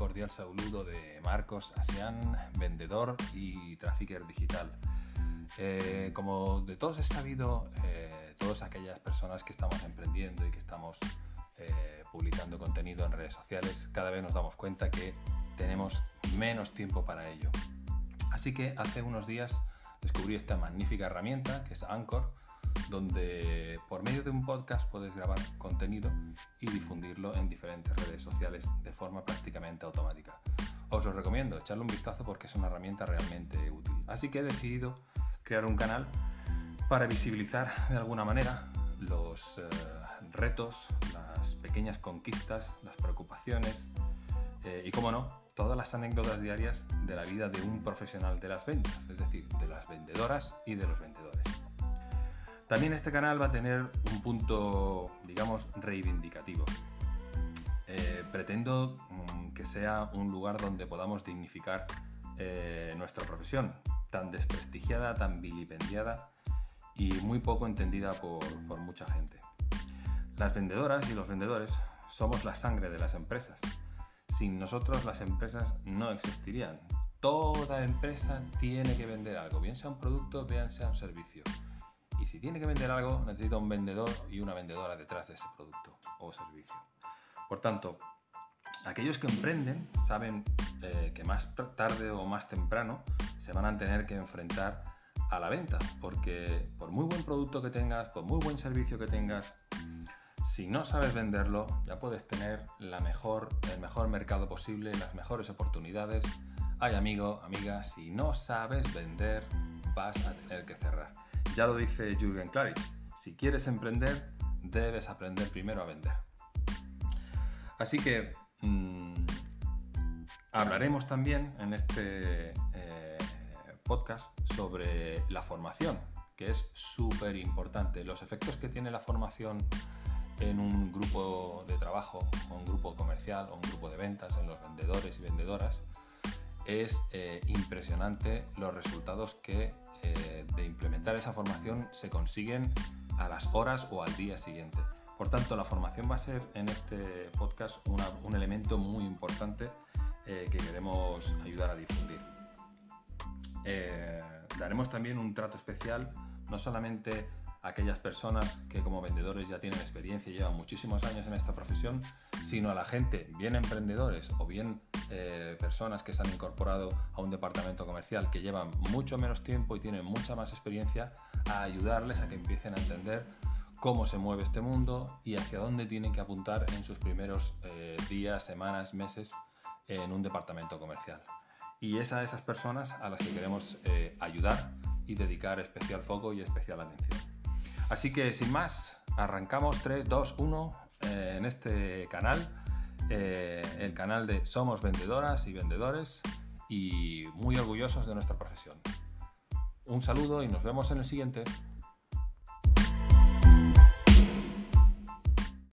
cordial saludo de Marcos Asian, vendedor y trafficker digital. Eh, como de todos es sabido, eh, todas aquellas personas que estamos emprendiendo y que estamos eh, publicando contenido en redes sociales, cada vez nos damos cuenta que tenemos menos tiempo para ello. Así que hace unos días descubrí esta magnífica herramienta que es Anchor, donde por medio de un podcast puedes grabar contenido y difundirlo en diferentes redes sociales de forma prácticamente automática. Os lo recomiendo, echarle un vistazo porque es una herramienta realmente útil. Así que he decidido crear un canal para visibilizar de alguna manera los eh, retos, las pequeñas conquistas, las preocupaciones eh, y, como no, todas las anécdotas diarias de la vida de un profesional de las ventas, es decir, de las vendedoras y de los vendedores. También este canal va a tener un punto, digamos, reivindicativo. Eh, pretendo mm, que sea un lugar donde podamos dignificar eh, nuestra profesión, tan desprestigiada, tan vilipendiada y muy poco entendida por, por mucha gente. Las vendedoras y los vendedores somos la sangre de las empresas. Sin nosotros las empresas no existirían. Toda empresa tiene que vender algo, bien sea un producto, bien sea un servicio. Y si tiene que vender algo, necesita un vendedor y una vendedora detrás de ese producto o servicio. Por tanto, aquellos que emprenden saben eh, que más tarde o más temprano se van a tener que enfrentar a la venta, porque por muy buen producto que tengas, por muy buen servicio que tengas, si no sabes venderlo, ya puedes tener la mejor, el mejor mercado posible, las mejores oportunidades. Ay amigo, amiga, si no sabes vender, vas a tener que cerrar. Ya lo dice Jürgen Klarich, si quieres emprender, debes aprender primero a vender. Así que mm, hablaremos también en este eh, podcast sobre la formación, que es súper importante, los efectos que tiene la formación en un grupo de trabajo, o un grupo comercial, o un grupo de ventas, en los vendedores y vendedoras, es eh, impresionante los resultados que eh, de implementar esa formación se consiguen a las horas o al día siguiente. Por tanto, la formación va a ser en este podcast un elemento muy importante eh, que queremos ayudar a difundir. daremos también un trato especial, no solamente aquellas personas que como vendedores ya tienen experiencia y llevan muchísimos años en esta profesión, sino a la gente, bien emprendedores o bien eh, personas que se han incorporado a un departamento comercial que llevan mucho menos tiempo y tienen mucha más experiencia, a ayudarles a que empiecen a entender cómo se mueve este mundo y hacia dónde tienen que apuntar en sus primeros eh, días, semanas, meses en un departamento comercial. Y es a esas personas a las que queremos eh, ayudar y dedicar especial foco y especial atención. Así que sin más, arrancamos 3, 2, 1 en este canal, eh, el canal de Somos Vendedoras y Vendedores y muy orgullosos de nuestra profesión. Un saludo y nos vemos en el siguiente.